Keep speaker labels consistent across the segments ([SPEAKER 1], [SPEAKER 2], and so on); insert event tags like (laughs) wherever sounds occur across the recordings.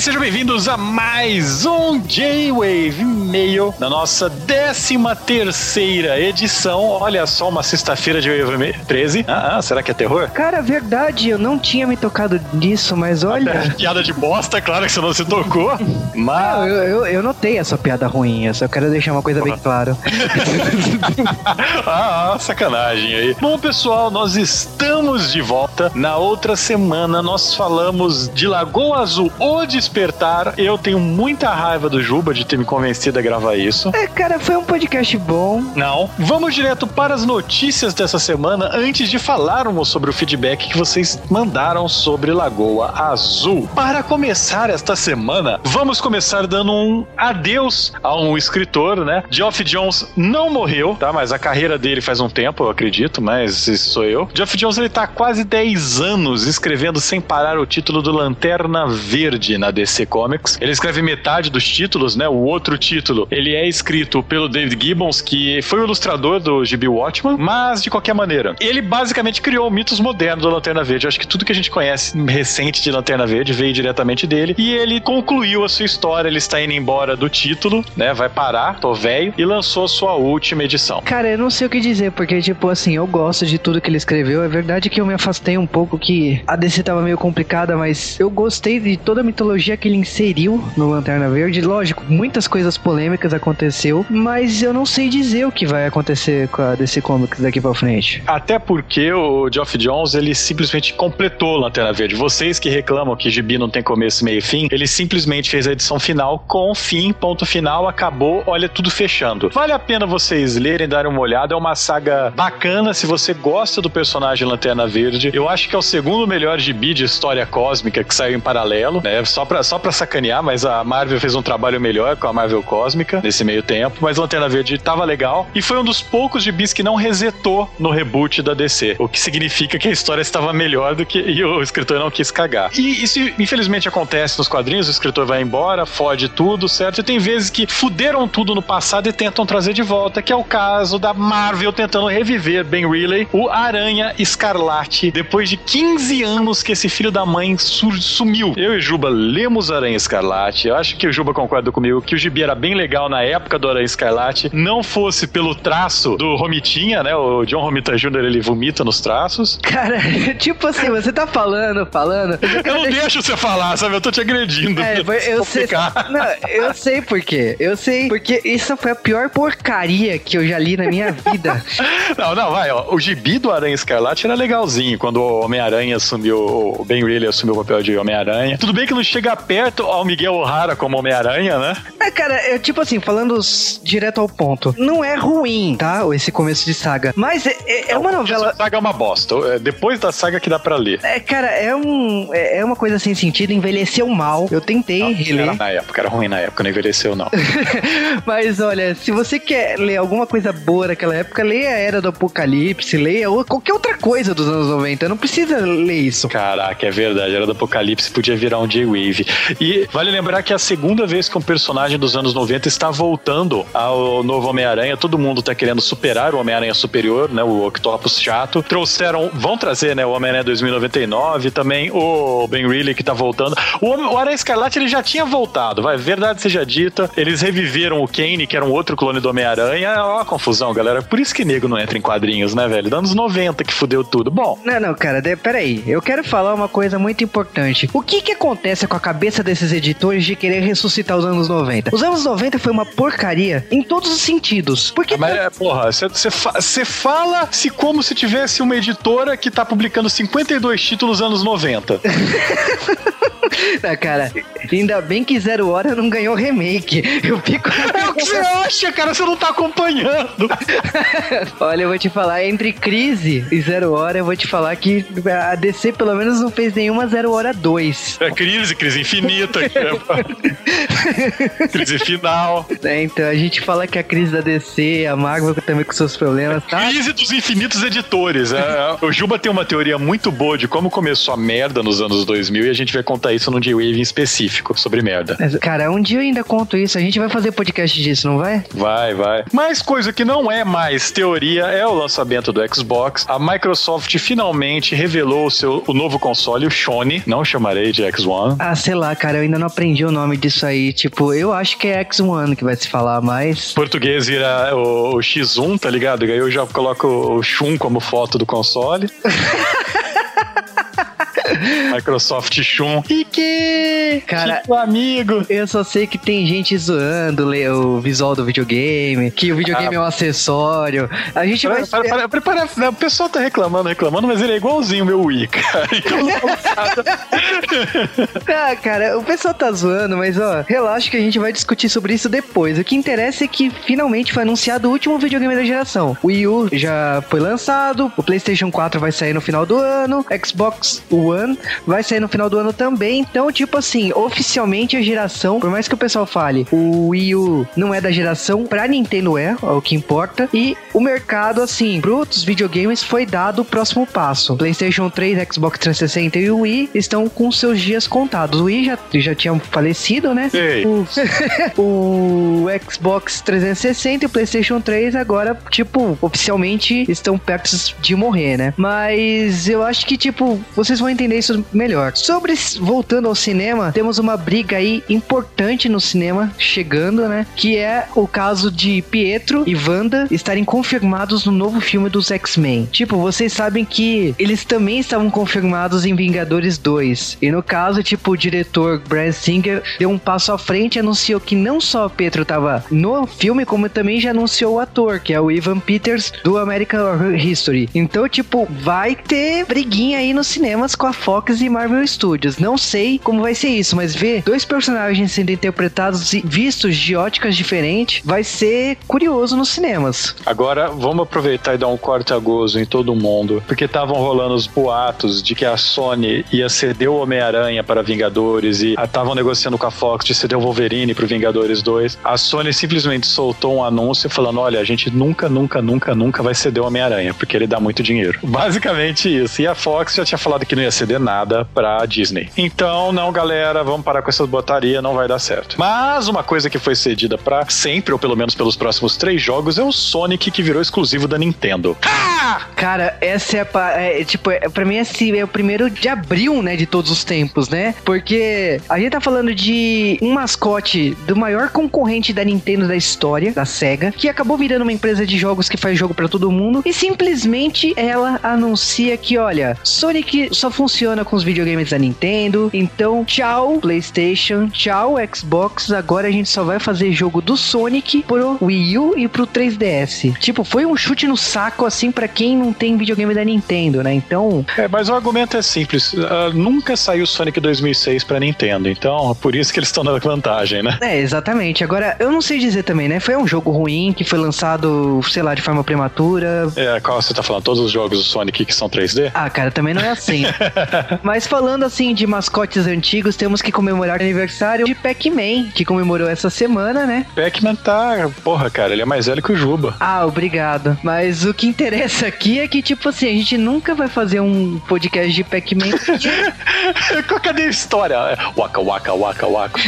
[SPEAKER 1] sejam bem-vindos a mais um J-Wave Mail na nossa 13 terceira edição. Olha só, uma sexta-feira de Wave 13. Ah, ah, será que é terror?
[SPEAKER 2] Cara, verdade, eu não tinha me tocado nisso, mas olha. (laughs)
[SPEAKER 1] piada de bosta, claro que você não se tocou. Mas.
[SPEAKER 2] Não, eu, eu, eu notei a sua piada ruim, eu só quero deixar uma coisa bem clara. (laughs)
[SPEAKER 1] ah, sacanagem aí. Bom, pessoal, nós estamos de volta. Na outra semana nós falamos de Lagoa Azul, O Despertar. Eu tenho muita raiva do Juba de ter me convencido a gravar isso.
[SPEAKER 2] É, cara, foi um podcast bom.
[SPEAKER 1] Não. Vamos direto para as notícias dessa semana antes de falarmos sobre o feedback que vocês mandaram sobre Lagoa Azul. Para começar esta semana, vamos começar dando um adeus a um escritor, né? Geoff Jones não morreu, tá? Mas a carreira dele faz um tempo, eu acredito, mas isso sou eu. Geoff Jones, ele tá há quase 10 anos escrevendo sem parar o título do Lanterna Verde na DC Comics. Ele escreve metade dos títulos, né? O outro título, ele é escrito pelo David Gibbons, que foi o ilustrador do GB Watchman, mas de qualquer maneira, ele basicamente criou mitos modernos do Lanterna Verde. Eu acho que tudo que a gente conhece recente de Lanterna Verde veio diretamente dele. E ele concluiu a sua história, ele está indo embora do título, né? Vai parar, tô velho, e lançou a sua última edição.
[SPEAKER 2] Cara, eu não sei o que dizer, porque, tipo, assim, eu gosto de tudo que ele escreveu. É verdade que eu me afastei um pouco, que a DC tava meio complicada, mas eu gostei de toda a mitologia que ele inseriu no Lanterna Verde. Lógico, muitas coisas polêmicas aconteceu, mas eu não sei dizer o que vai acontecer com a DC Comics daqui pra frente.
[SPEAKER 1] Até porque o Geoff Jones, ele simplesmente completou o Lanterna Verde. Vocês que reclamam que Gibi não tem começo, meio e fim, ele simplesmente fez a edição final com fim, ponto final, acabou, olha tudo fechando. Vale a pena vocês lerem, darem uma olhada, é uma saga bacana se você gosta do personagem Lanterna Verde. Eu acho que é o segundo melhor gibi de história cósmica que saiu em paralelo, né? Só pra, só pra sacanear, mas a Marvel fez um trabalho melhor com a Marvel Cósmica nesse meio tempo. Mas Lanterna Verde tava legal e foi um dos poucos gibis que não resetou no reboot da DC. O que significa que a história estava melhor do que. (laughs) E o escritor não quis cagar. E isso, infelizmente, acontece nos quadrinhos: o escritor vai embora, fode tudo, certo? E tem vezes que fuderam tudo no passado e tentam trazer de volta, que é o caso da Marvel tentando reviver Ben Riley, o Aranha Escarlate, depois de 15 anos que esse filho da mãe sumiu. Eu e Juba lemos Aranha Escarlate. Eu acho que o Juba concorda comigo que o gibi era bem legal na época do Aranha Escarlate. Não fosse pelo traço do Romitinha, né? O John Romita Jr. ele vomita nos traços.
[SPEAKER 2] Cara, (laughs) tipo assim, você tá falando, falando.
[SPEAKER 1] Eu, eu não deixar... deixo você falar, sabe? Eu tô te agredindo.
[SPEAKER 2] É, eu sei. Não, eu sei por quê. Eu sei porque isso foi a pior porcaria que eu já li na minha vida. (laughs)
[SPEAKER 1] não, não, vai, ó. O gibi do Aranha Escarlate era legalzinho quando o Homem-Aranha assumiu, o Ben Reilly assumiu o papel de Homem-Aranha. Tudo bem que não chega perto ao Miguel O'Hara como Homem-Aranha, né?
[SPEAKER 2] É, cara, é tipo assim, falando direto ao ponto. Não é ruim, tá? Esse começo de saga. Mas é, é, é uma novela.
[SPEAKER 1] saga é uma bosta. É depois da saga que dá pra ler.
[SPEAKER 2] É, cara, é um. É, é uma coisa sem sentido, envelheceu mal. Eu tentei não, reler.
[SPEAKER 1] Era na época, era ruim na época, não envelheceu, não. (laughs)
[SPEAKER 2] Mas olha, se você quer ler alguma coisa boa daquela época, leia a Era do Apocalipse, leia qualquer outra coisa dos anos 90. Não precisa ler isso.
[SPEAKER 1] Caraca, é verdade. A Era do Apocalipse podia virar um J-Wave. E vale lembrar que é a segunda vez que um personagem dos anos 90 está voltando ao novo Homem-Aranha. Todo mundo está querendo superar o Homem-Aranha superior, né? O Octopus chato. Trouxeram, vão trazer, né? O Homem-Aranha 2099, também o Ben Reilly que está voltando. O, o Aranha Escarlate ele já tinha voltado, vai, verdade seja dita. Eles reviveram o Kane, que era um outro clone do Homem-Aranha. Ó a confusão, galera. Por isso que nego não entra em quadrinhos, né, velho? Anos 90 que fudeu tudo. Bom.
[SPEAKER 2] Não, não, cara, de, peraí. Eu quero falar uma coisa muito importante. O que que acontece com a cabeça desses editores de querer ressuscitar os anos 90? Os anos 90 foi uma porcaria em todos os sentidos. Porque.
[SPEAKER 1] Mas, é, porra, você fa fala se como se tivesse uma editora que tá publicando 52 títulos anos 90. (laughs) (laughs)
[SPEAKER 2] Não, cara, ainda bem que Zero Hora não ganhou remake. Eu fico. (laughs)
[SPEAKER 1] É o que você acha, cara? Você não tá acompanhando. (laughs)
[SPEAKER 2] Olha, eu vou te falar, entre Crise e Zero Hora, eu vou te falar que a DC pelo menos não fez nenhuma Zero Hora 2.
[SPEAKER 1] É crise, crise infinita. crise final.
[SPEAKER 2] É, então, a gente fala que a crise da DC, a Marvel também com seus problemas, tá?
[SPEAKER 1] Crise dos infinitos editores. É, o Juba tem uma teoria muito boa de como começou a merda nos anos 2000 e a gente vai contar isso isso num G-Wave em específico, sobre merda.
[SPEAKER 2] Cara, um dia eu ainda conto isso. A gente vai fazer podcast disso, não vai?
[SPEAKER 1] Vai, vai. Mas coisa que não é mais teoria é o lançamento do Xbox. A Microsoft finalmente revelou o seu o novo console, o Sony. Não chamarei de X1.
[SPEAKER 2] Ah, sei lá, cara, eu ainda não aprendi o nome disso aí. Tipo, eu acho que é X1 que vai se falar, mas.
[SPEAKER 1] Português vira o, o X1, tá ligado? Aí eu já coloco o Shun como foto do console. (laughs) (laughs) Microsoft Shun.
[SPEAKER 2] que Cara,
[SPEAKER 1] tipo amigo.
[SPEAKER 2] Eu só sei que tem gente zoando o visual do videogame, que o videogame ah. é um acessório. A gente
[SPEAKER 1] para,
[SPEAKER 2] vai.
[SPEAKER 1] Para, para, para, para, o pessoal tá reclamando, reclamando, mas ele é igualzinho o meu Wii, cara. (laughs) Então (laughs)
[SPEAKER 2] ah, cara, o pessoal tá zoando, mas ó, relaxa que a gente vai discutir sobre isso depois. O que interessa é que finalmente foi anunciado o último videogame da geração. O Wii U já foi lançado, o PlayStation 4 vai sair no final do ano, Xbox One vai sair no final do ano também. Então, tipo assim, oficialmente a geração, por mais que o pessoal fale, o Wii U não é da geração, pra Nintendo é, é o que importa. E o mercado, assim, pros videogames foi dado o próximo passo. PlayStation 3, Xbox 360 e o Wii estão com seus dias contados. O Wii já, já tinha falecido, né? O, (laughs) o Xbox 360 e o PlayStation 3 agora, tipo, oficialmente estão perto de morrer, né? Mas eu acho que, tipo, vocês vão entender isso melhor. Sobre voltando ao cinema, temos uma briga aí importante no cinema chegando, né? Que é o caso de Pietro e Wanda estarem confirmados no novo filme dos X-Men. Tipo, vocês sabem que eles também estavam confirmados em Vingadores 2. E no caso, tipo, o diretor Brad Singer deu um passo à frente e anunciou que não só Pietro estava no filme, como também já anunciou o ator, que é o Ivan Peters do American History. Então, tipo, vai ter briguinha aí nos cinemas com a Fox e Marvel Studios. Não sei como vai ser isso, mas ver dois personagens sendo interpretados e vistos de óticas diferentes vai ser curioso nos cinemas.
[SPEAKER 1] Agora, vamos aproveitar e dar um corte a gozo em todo mundo, porque estavam rolando os boatos de que a Sony ia ceder o Homem-Aranha para Vingadores e estavam negociando com a Fox de ceder o Wolverine para Vingadores 2. A Sony simplesmente soltou um anúncio falando: olha, a gente nunca, nunca, nunca, nunca vai ceder o Homem-Aranha, porque ele dá muito dinheiro. (laughs) Basicamente isso. E a Fox já tinha falado que não ia ceder nada pra Disney. Então, não, galera, vamos parar com essas botarias, não vai dar certo. Mas uma coisa que foi cedida para sempre, ou pelo menos pelos próximos três jogos, é o Sonic que virou exclusivo da Nintendo.
[SPEAKER 2] Cara, essa é, a, é tipo, é, pra mim esse é o primeiro de abril, né, de todos os tempos, né? Porque a gente tá falando de um mascote do maior concorrente da Nintendo da história, da SEGA, que acabou virando uma empresa de jogos que faz jogo para todo mundo e simplesmente ela anuncia que, olha, Sonic só funciona com os videogames da Nintendo. Então, tchau PlayStation, tchau Xbox. Agora a gente só vai fazer jogo do Sonic pro Wii U e pro 3DS. Tipo, foi um chute no saco assim para quem não tem videogame da Nintendo, né? Então.
[SPEAKER 1] É, mas o argumento é simples. Uh, nunca saiu Sonic 2006 para Nintendo, então por isso que eles estão na vantagem, né?
[SPEAKER 2] É, exatamente. Agora, eu não sei dizer também, né? Foi um jogo ruim que foi lançado, sei lá, de forma prematura.
[SPEAKER 1] É, qual você tá falando? Todos os jogos do Sonic que são 3D?
[SPEAKER 2] Ah, cara, também não é assim. (laughs) Mas falando assim de mascotes antigos, temos que comemorar o aniversário de Pac-Man, que comemorou essa semana, né?
[SPEAKER 1] Pac-Man tá. Porra, cara, ele é mais velho que o Juba.
[SPEAKER 2] Ah, obrigado. Mas o que interessa aqui é que, tipo assim, a gente nunca vai fazer um podcast de Pac-Man. (laughs)
[SPEAKER 1] Cadê a história? Waka, waka, waka, waka.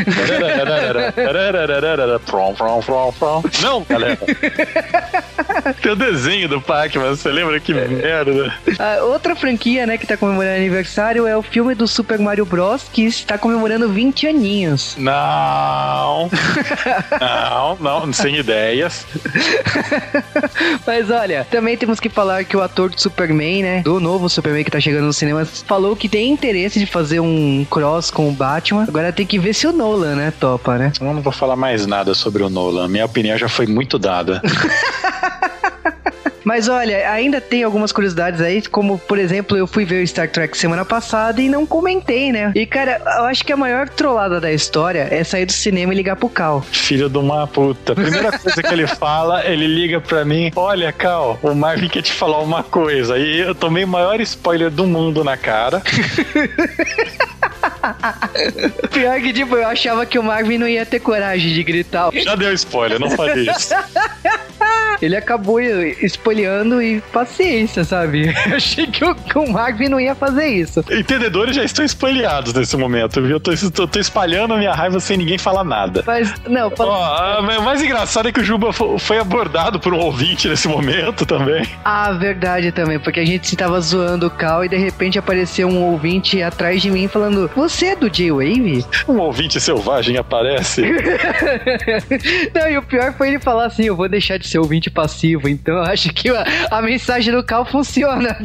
[SPEAKER 1] Não, galera. (laughs) (laughs) Tem o desenho do Pac-Man, você lembra que merda?
[SPEAKER 2] A outra franquia, né, que tá comemorando aniversário é o filme do Super Mario Bros. que está comemorando 20 aninhos.
[SPEAKER 1] Não. não, não, sem ideias. (laughs)
[SPEAKER 2] Mas olha, também temos que falar que o ator do Superman, né, do novo Superman que tá chegando nos cinemas, falou que tem interesse de fazer um cross com o Batman. Agora tem que ver se o Nolan, né, topa, né?
[SPEAKER 1] Eu não vou falar mais nada sobre o Nolan. Minha opinião já foi muito dada. (laughs)
[SPEAKER 2] Mas olha, ainda tem algumas curiosidades aí, como por exemplo, eu fui ver o Star Trek semana passada e não comentei, né? E cara, eu acho que a maior trollada da história é sair do cinema e ligar pro Cal.
[SPEAKER 1] Filho de uma puta. Primeira (laughs) coisa que ele fala, ele liga pra mim: Olha, Cal, o Marvin quer te falar uma coisa. E eu tomei o maior spoiler do mundo na cara. (laughs)
[SPEAKER 2] Pior que, tipo, eu achava que o Marvin não ia ter coragem de gritar.
[SPEAKER 1] Já deu spoiler, não faria isso. (laughs)
[SPEAKER 2] ele acabou espolhando e paciência, sabe? (laughs) Eu achei que o, que o Magvi não ia fazer isso.
[SPEAKER 1] Entendedores já estão espalhados nesse momento, viu? Eu tô, tô, tô espalhando a minha raiva sem ninguém falar nada.
[SPEAKER 2] Mas, não,
[SPEAKER 1] fala... oh, o mais engraçado é que o Juba foi abordado por um ouvinte nesse momento também.
[SPEAKER 2] Ah, verdade também, porque a gente tava zoando o Cal e de repente apareceu um ouvinte atrás de mim falando: Você é do J-Wave?
[SPEAKER 1] Um ouvinte selvagem aparece. (laughs)
[SPEAKER 2] não, e o pior foi ele falar assim: Eu vou deixar de ser ouvinte passivo. Então eu acho que a, a mensagem do Cal funciona.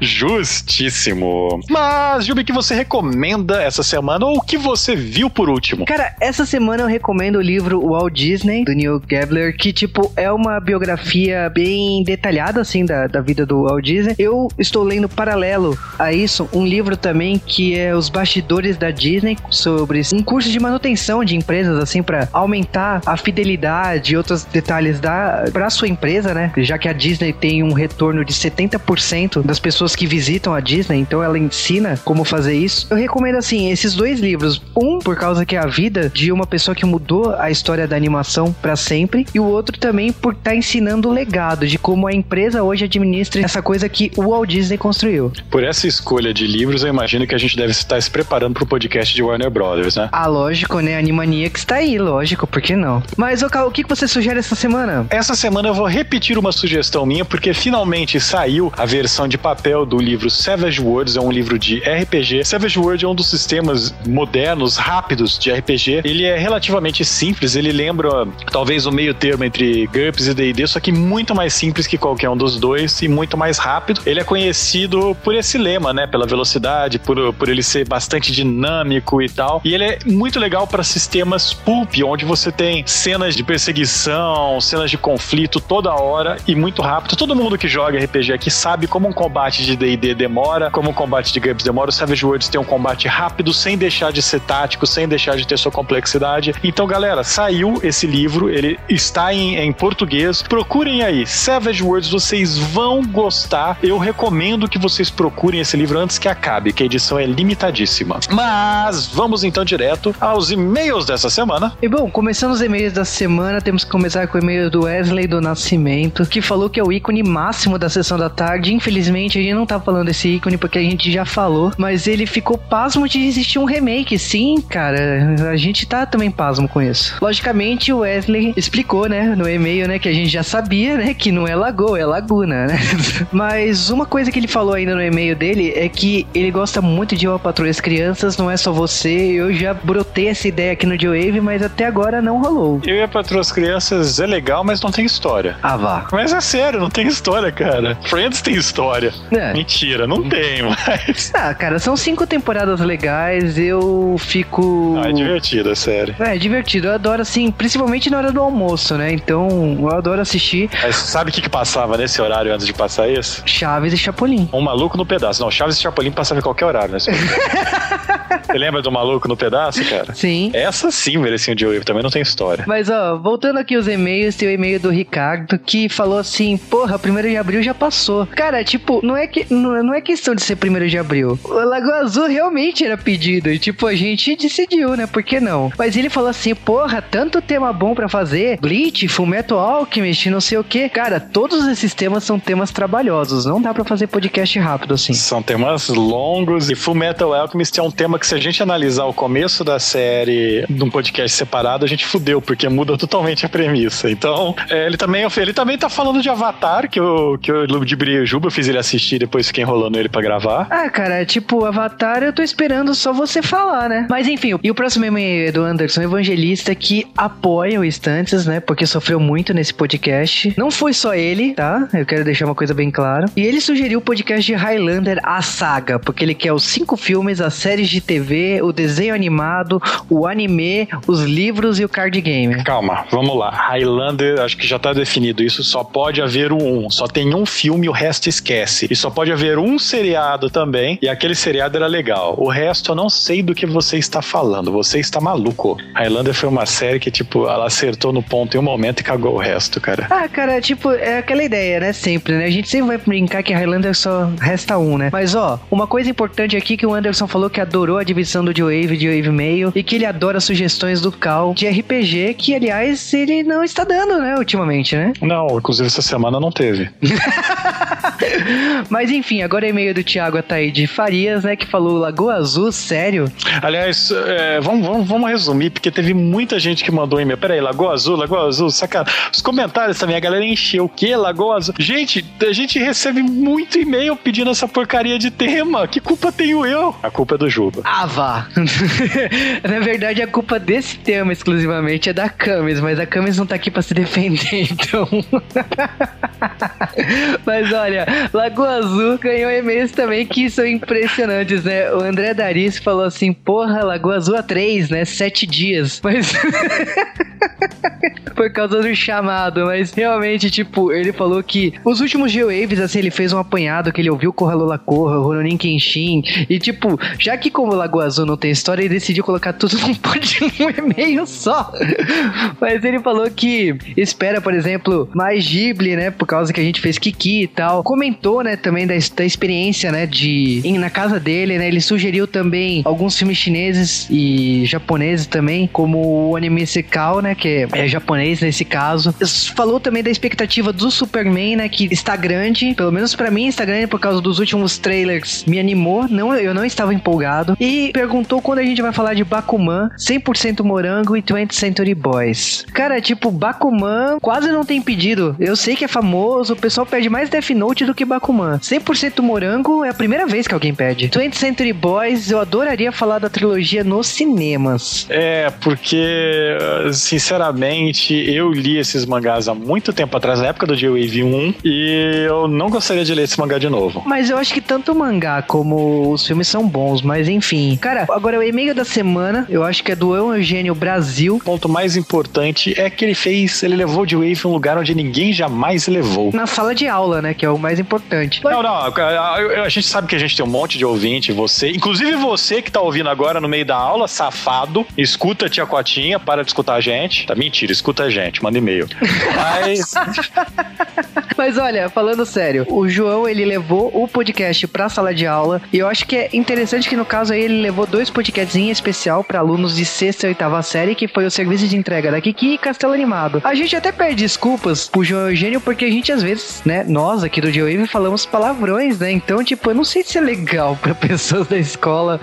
[SPEAKER 1] Justíssimo. Mas, Jubi, que você recomenda essa semana ou o que você viu por último?
[SPEAKER 2] Cara, essa semana eu recomendo o livro Walt Disney, do Neil Gabler, que, tipo, é uma biografia bem detalhada, assim, da, da vida do Walt Disney. Eu estou lendo paralelo a isso um livro também que é Os Bastidores da Disney, sobre um curso de manutenção de empresas, assim, para aumentar a fidelidade e outros detalhes da para sua empresa, né? Já que a Disney tem um retorno de 70% das pessoas que visitam a Disney, então ela ensina como fazer isso. Eu recomendo assim esses dois livros, um por causa que é a vida de uma pessoa que mudou a história da animação para sempre e o outro também por estar tá ensinando o legado de como a empresa hoje administra essa coisa que o Walt Disney construiu.
[SPEAKER 1] Por essa escolha de livros, eu imagino que a gente deve estar se preparando para o podcast de Warner Brothers, né?
[SPEAKER 2] Ah, lógico, né? Animania que está aí, lógico, por que não? Mas, o que você sugere essa semana?
[SPEAKER 1] Essa semana eu vou repetir uma sugestão minha, porque finalmente saiu a versão de papel do livro Savage Worlds, é um livro de RPG. Savage Worlds é um dos sistemas modernos, rápidos de RPG. Ele é relativamente simples, ele lembra talvez o meio termo entre GURPS e D&D, só que muito mais simples que qualquer um dos dois e muito mais rápido. Ele é conhecido por esse lema, né, pela velocidade, por, por ele ser bastante dinâmico e tal. E ele é muito legal para sistemas pulp, onde você tem cenas de perseguição, cenas de conflito toda hora e muito rápido. Todo mundo que joga RPG aqui sabe como um combate de D&D demora, como um combate de GURPS demora. O Savage Worlds tem um combate rápido, sem deixar de ser tático, sem deixar de ter sua complexidade. Então, galera, saiu esse livro, ele está em, em português. Procurem aí, Savage Worlds, vocês vão gostar. Eu recomendo que vocês procurem esse livro antes que acabe, que a edição é limitadíssima. Mas vamos então direto aos e-mails dessa semana.
[SPEAKER 2] E bom, começando os e-mails da semana, temos que começar com e-mail do Wesley do Nascimento, que falou que é o ícone máximo da sessão da tarde. Infelizmente, a gente não tá falando desse ícone porque a gente já falou, mas ele ficou pasmo de existir um remake. Sim, cara, a gente tá também pasmo com isso. Logicamente, o Wesley explicou, né, no e-mail, né, que a gente já sabia, né, que não é lagoa, é laguna, né? (laughs) mas uma coisa que ele falou ainda no e-mail dele é que ele gosta muito de uma patrulha as crianças, não é só você. Eu já brotei essa ideia aqui no Joe mas até agora não rolou.
[SPEAKER 1] Eu e a patrulha as crianças é legal, mas não tem história.
[SPEAKER 2] Ah, vá.
[SPEAKER 1] Mas é sério, não tem história, cara. Friends tem história. É. Mentira, não tem, mas. (laughs)
[SPEAKER 2] Ah, cara, são cinco temporadas legais, eu fico.
[SPEAKER 1] Ah, é divertido, é sério.
[SPEAKER 2] É, é divertido. Eu adoro, assim, principalmente na hora do almoço, né? Então, eu adoro assistir.
[SPEAKER 1] Mas sabe o que, que passava nesse horário antes de passar isso?
[SPEAKER 2] Chaves e Chapolin.
[SPEAKER 1] Um maluco no pedaço. Não, Chaves e Chapolin passava em qualquer horário, né? (laughs) Você lembra do maluco no pedaço, cara?
[SPEAKER 2] Sim.
[SPEAKER 1] Essa sim merecia um Joe também não tem história.
[SPEAKER 2] Mas, ó, voltando aqui os e-mails, tem o e-mail do Ricardo que falou assim: porra, primeiro de abril já passou. Cara, tipo, não é, que, não, não é questão de ser primeiro de abril. O Lagoa Azul realmente era pedido. E, tipo, a gente decidiu, né? Por que não? Mas ele falou assim: porra, tanto tema bom para fazer. Bleach, Fullmetal Alchemist, não sei o que. Cara, todos esses temas são temas trabalhosos. Não dá para fazer podcast rápido assim.
[SPEAKER 1] São temas longos e Fullmetal Alchemist é um tema que se a gente analisar o começo da série num podcast separado, a gente fudeu, porque muda totalmente a premissa. Então, é, ele também ele também tá falando de Avatar, que eu, que eu ludibriei Juba, fiz ele assistir depois fiquei enrolando ele pra gravar.
[SPEAKER 2] Ah, cara, tipo, Avatar eu tô esperando só você falar, né? Mas enfim, e o próximo e-mail é do Anderson Evangelista, que apoia o Estantes, né? Porque sofreu muito nesse podcast. Não foi só ele, tá? Eu quero deixar uma coisa bem clara. E ele sugeriu o podcast de Highlander, a saga, porque ele quer os cinco filmes, as séries de TV, o desenho animado, o anime, os livros e o card game.
[SPEAKER 1] Calma, vamos lá. Highlander, acho que já tá definido isso, só pode haver um. Só tem um filme, o resto esquece. E só pode haver um seriado também, e aquele seriado era legal. O resto eu não sei do que você está falando. Você está maluco. Highlander foi uma série que, tipo, ela acertou no ponto em um momento e cagou o resto, cara.
[SPEAKER 2] Ah, cara, tipo, é aquela ideia, né? Sempre, né? A gente sempre vai brincar que Highlander só resta um, né? Mas, ó, uma coisa importante aqui que o Anderson falou que adorou adorou a divisão do J-Wave e J-Wave Meio e que ele adora sugestões do Cal de RPG, que aliás ele não está dando, né, ultimamente, né?
[SPEAKER 1] Não, inclusive essa semana não teve. (laughs)
[SPEAKER 2] Mas enfim, agora é e-mail do Thiago Ataíde Farias, né, que falou Lagoa Azul, sério?
[SPEAKER 1] Aliás, é, vamos, vamos, vamos resumir, porque teve muita gente que mandou e-mail. Peraí, Lagoa Azul, Lagoa Azul, saca? Os comentários também, a galera encheu. O quê? Lagoa Azul? Gente, a gente recebe muito e-mail pedindo essa porcaria de tema. Que culpa tenho eu? A culpa é do Juba. (laughs)
[SPEAKER 2] Na verdade, a culpa desse tema exclusivamente é da Camis, mas a Camis não tá aqui pra se defender, (laughs) então. mas olha, Lagoa Azul ganhou e-mails também que são impressionantes, né? O André Daris falou assim: porra, Lagoa Azul a 3, né? Sete dias. Mas. (laughs) (laughs) Por causa do chamado, mas realmente, tipo, ele falou que os últimos G-Waves, assim, ele fez um apanhado que ele ouviu Corra Lula Corra, Ronin Kenshin, e tipo, já que como Lagoa Azul não tem história, ele decidiu colocar tudo (laughs) num, num e-mail só. (laughs) mas ele falou que espera, por exemplo, mais Ghibli, né, por causa que a gente fez Kiki e tal. Comentou, né, também da, da experiência, né, de em, na casa dele, né, ele sugeriu também alguns filmes chineses e japoneses também, como o anime Sekao, né, que é, é japonês nesse caso. Falou também da expectativa do Superman, né, que está grande, pelo menos para mim está grande por causa dos últimos trailers. Me animou, não, eu não estava empolgado. E perguntou quando a gente vai falar de Bakuman, 100% morango e 20th Century Boys. Cara, tipo, Bakuman quase não tem pedido. Eu sei que é famoso, o pessoal pede mais Death Note do que Bakuman. 100% morango é a primeira vez que alguém pede. 20th Century Boys, eu adoraria falar da trilogia nos cinemas.
[SPEAKER 1] É, porque, sinceramente, eu li esses mangás há muito tempo atrás, na época do J-Wave 1, e eu não gostaria de ler esse mangá de novo.
[SPEAKER 2] Mas eu acho que tanto o mangá como os filmes são bons, mas enfim. Cara, agora o e-mail da semana, eu acho que é do Eugênio Brasil.
[SPEAKER 1] O ponto mais importante é que ele fez, ele levou o J-Wave a um lugar onde ninguém jamais levou.
[SPEAKER 2] Na sala de aula, né, que é o mais importante.
[SPEAKER 1] Não, não, a, a gente sabe que a gente tem um monte de ouvinte, você, inclusive você que tá ouvindo agora no meio da aula, safado, escuta a tia Cotinha, para de escutar a gente. Tá mentira, escuta a gente, manda e-mail. (laughs) Mas
[SPEAKER 2] Mas olha, falando sério, o João ele levou o podcast pra sala de aula e eu acho que é interessante que no caso aí ele levou dois podcasts em especial para alunos de sexta e oitava série, que foi o serviço de entrega da Kiki e Castelo Animado. A gente até pede desculpas pro João Eugênio porque a gente às vezes, né, nós aqui do J-Wave falamos palavrões, né? Então, tipo, eu não sei se é legal para (laughs) pessoas da escola.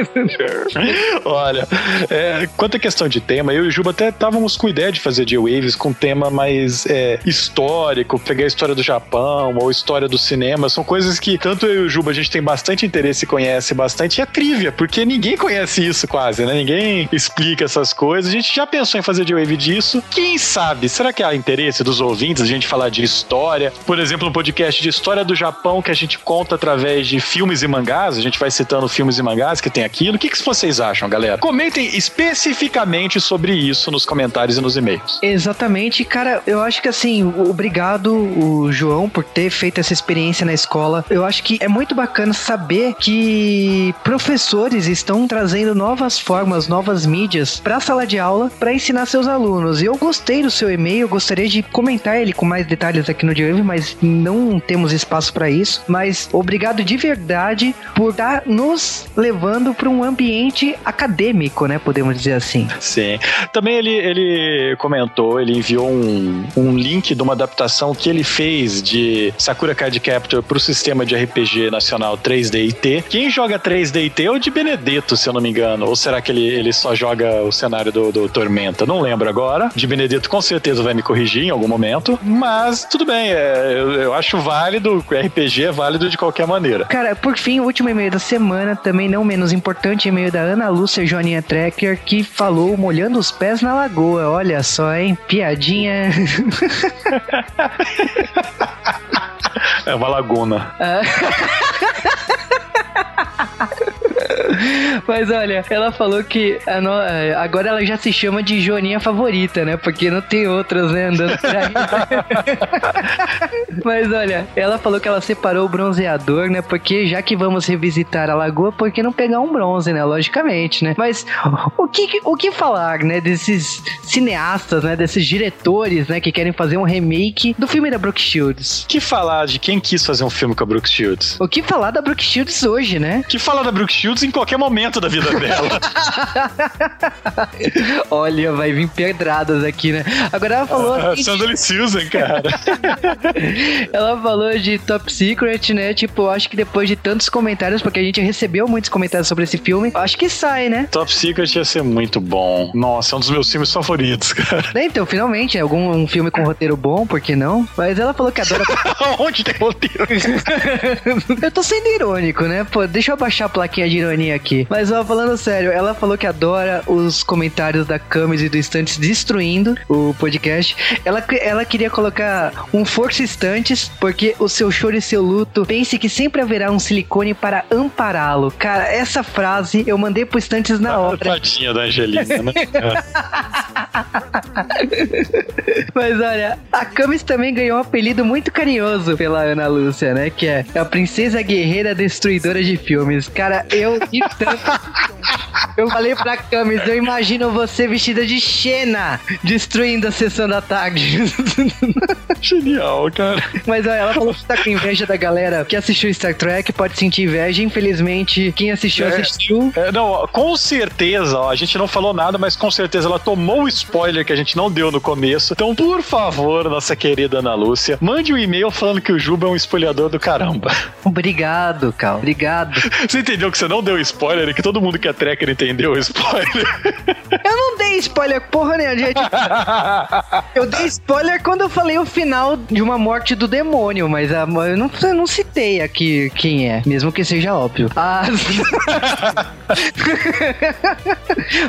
[SPEAKER 2] (laughs)
[SPEAKER 1] olha, é, quanto à questão de tema, eu e o Juba até estávamos com ideia de fazer J-Waves com tema mais é, histórico, pegar a história do Japão ou história do cinema. São coisas que tanto eu e o Juba a gente tem bastante interesse e conhece bastante. E é trivia, porque ninguém conhece isso quase, né? Ninguém explica essas coisas. A gente já pensou em fazer de wave disso. Quem sabe? Será que há interesse dos ouvintes a gente falar de história? Por exemplo, um podcast de história do Japão que a gente conta através de filmes e mangás. A gente vai citando filmes e mangás que tem aquilo. O que, que vocês acham, galera? Comentem especificamente sobre isso nos comentários e nos e-mails.
[SPEAKER 2] Exatamente, cara. Eu acho que assim, obrigado, o João, por ter feito essa experiência na escola. Eu acho que é muito bacana saber que professores estão trazendo novas formas, novas mídias para a sala de aula para ensinar seus alunos. E eu gostei do seu e-mail, gostaria de comentar ele com mais detalhes aqui no Diove, mas não temos espaço para isso. Mas obrigado de verdade por estar nos levando para um ambiente acadêmico, né? Podemos dizer assim.
[SPEAKER 1] Sim. Também ele, ele comentou, ele enviou um, um link de uma adaptação que ele fez de Sakura Card Captor para o sistema de RPG nacional 3D IT. Quem joga 3D IT é o de Benedetto, se eu não me engano. Ou será que ele, ele só joga o cenário do, do Tormenta? Não lembro agora. De Benedetto com certeza vai me corrigir em algum momento. Mas tudo bem, é, eu, eu acho válido. RPG é válido de qualquer maneira.
[SPEAKER 2] Cara, por fim, o último e-mail da semana, também não menos importante, e-mail da Ana Lúcia Joaninha Trekker, que falou molhando os pés na lagoa. Olha só, hein? Piadinha. (laughs)
[SPEAKER 1] é uma laguna. É.
[SPEAKER 2] Mas olha, ela falou que no... É, agora ela já se chama de Joaninha favorita, né? Porque não tem outras, né? Andando por aí. (laughs) Mas olha, ela falou que ela separou o bronzeador, né? Porque já que vamos revisitar a lagoa, por que não pegar um bronze, né? Logicamente, né? Mas o que, o que falar, né? Desses cineastas, né? Desses diretores, né? Que querem fazer um remake do filme da Brooke Shields.
[SPEAKER 1] Que falar de quem quis fazer um filme com a Brooke Shields?
[SPEAKER 2] O que falar da Brooke Shields hoje, né?
[SPEAKER 1] Que falar da Brooke Shields em qualquer momento da vida dela. (laughs)
[SPEAKER 2] Olha, vai vir pedradas aqui, né? Agora ela falou.
[SPEAKER 1] Ah, Sandra Susan, cara. (laughs)
[SPEAKER 2] ela falou de Top Secret, né? Tipo, acho que depois de tantos comentários, porque a gente recebeu muitos comentários sobre esse filme, acho que sai, né?
[SPEAKER 1] Top Secret ia ser muito bom. Nossa, é um dos meus filmes favoritos, cara.
[SPEAKER 2] Então, finalmente, algum um filme com roteiro bom, por que não? Mas ela falou que adora. (laughs)
[SPEAKER 1] Onde tem roteiro?
[SPEAKER 2] eu tô sendo irônico, né? Pô, deixa eu abaixar a plaquinha de ironia aqui. Mas, ó, falando sério, ela falou que adora os comentários da Camis e do Estantes destruindo o podcast. Ela, ela queria colocar um Força Estantes, porque o seu choro e seu luto, pense que sempre haverá um silicone para ampará-lo. Cara, essa frase eu mandei pro Estantes na hora.
[SPEAKER 1] Tadinha da Angelina, né? (laughs) (laughs)
[SPEAKER 2] Mas olha, a Camis também ganhou um apelido muito carinhoso pela Ana Lúcia, né? Que é a Princesa Guerreira Destruidora de Filmes. Cara, eu de tanto. (laughs) Eu falei pra Camis, eu imagino você vestida de Xena destruindo a sessão da tarde. (laughs)
[SPEAKER 1] Genial, cara.
[SPEAKER 2] Mas ela falou que tá com inveja da galera que assistiu Star Trek, pode sentir inveja. Infelizmente, quem assistiu,
[SPEAKER 1] É.
[SPEAKER 2] assistiu.
[SPEAKER 1] É, não, com certeza, ó, a gente não falou nada, mas com certeza ela tomou o spoiler que a gente não deu no começo. Então, por favor, nossa querida Ana Lúcia, mande um e-mail falando que o Juba é um spoileador do caramba.
[SPEAKER 2] Obrigado, Cal. Obrigado. (laughs)
[SPEAKER 1] Você entendeu que você não deu spoiler e que todo mundo que é tracker entendeu o spoiler? (laughs)
[SPEAKER 2] Eu não dei spoiler, porra, né, gente? (laughs) Eu dei spoiler quando eu falei o final de uma morte do demônio, mas a, eu, não, eu não citei aqui quem é, mesmo que seja óbvio. Ah, (laughs)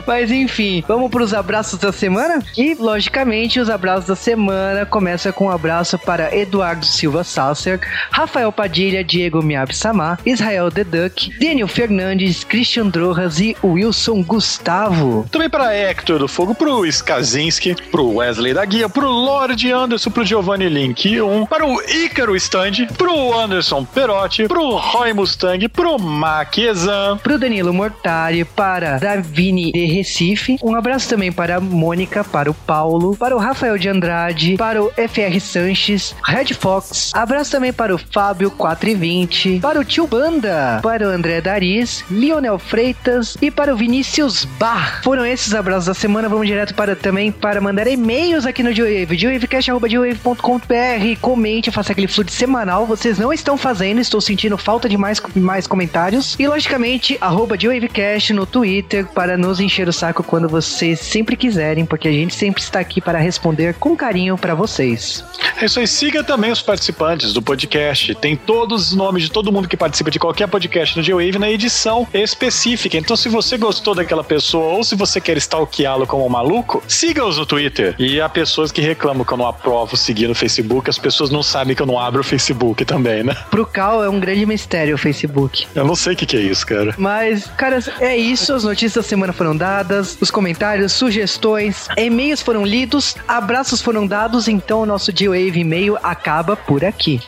[SPEAKER 2] mas enfim, vamos para os abraços da semana? E, logicamente, os abraços da semana começa com um abraço para Eduardo Silva Sasser, Rafael Padilha, Diego Miab Samar, Israel The Duck, Daniel Fernandes, Christian Drojas e Wilson Gustavo.
[SPEAKER 1] Também para Hector do Fogo, pro Skazinski, pro Wesley da Guia, pro Lord Anderson, pro Giovanni Link 1, para o Ícaro Stand, pro Anderson Perotti, pro Roy Mustang, pro Maquezan,
[SPEAKER 2] Pro Danilo Mortari, para Davini de Recife. Um abraço também para a Mônica, para o Paulo, para o Rafael de Andrade, para o FR Sanches, Red Fox. Abraço também para o Fábio 420, para o Tio Banda, para o André Dariz, Lionel Freitas e para o Vinícius Bar. Foram esses abraços da semana. Vamos direto para também para mandar e-mails aqui no Geowave, geowavecast.com.br. Comente, faça aquele fluxo semanal. Vocês não estão fazendo, estou sentindo falta de mais, mais comentários. E logicamente, arroba Geowavecast no Twitter para nos encher o saco quando vocês sempre quiserem, porque a gente sempre está aqui para responder com carinho para vocês.
[SPEAKER 1] É isso aí, siga também os participantes do podcast. Tem todos os nomes de todo mundo que participa de qualquer podcast no G-Wave na edição específica. Então, se você gostou daquela pessoa ou se você quer stalkeá-lo como um maluco, siga-os no Twitter. E há pessoas que reclamam que eu não aprovo seguir no Facebook, as pessoas não sabem que eu não abro o Facebook também, né?
[SPEAKER 2] Pro Cal é um grande mistério o Facebook.
[SPEAKER 1] Eu não sei o que, que é isso, cara.
[SPEAKER 2] Mas, cara, é isso. As notícias da semana foram dadas, os comentários, sugestões, e-mails foram lidos, abraços foram dados, então o nosso G-Wave Wave e-mail acaba por aqui.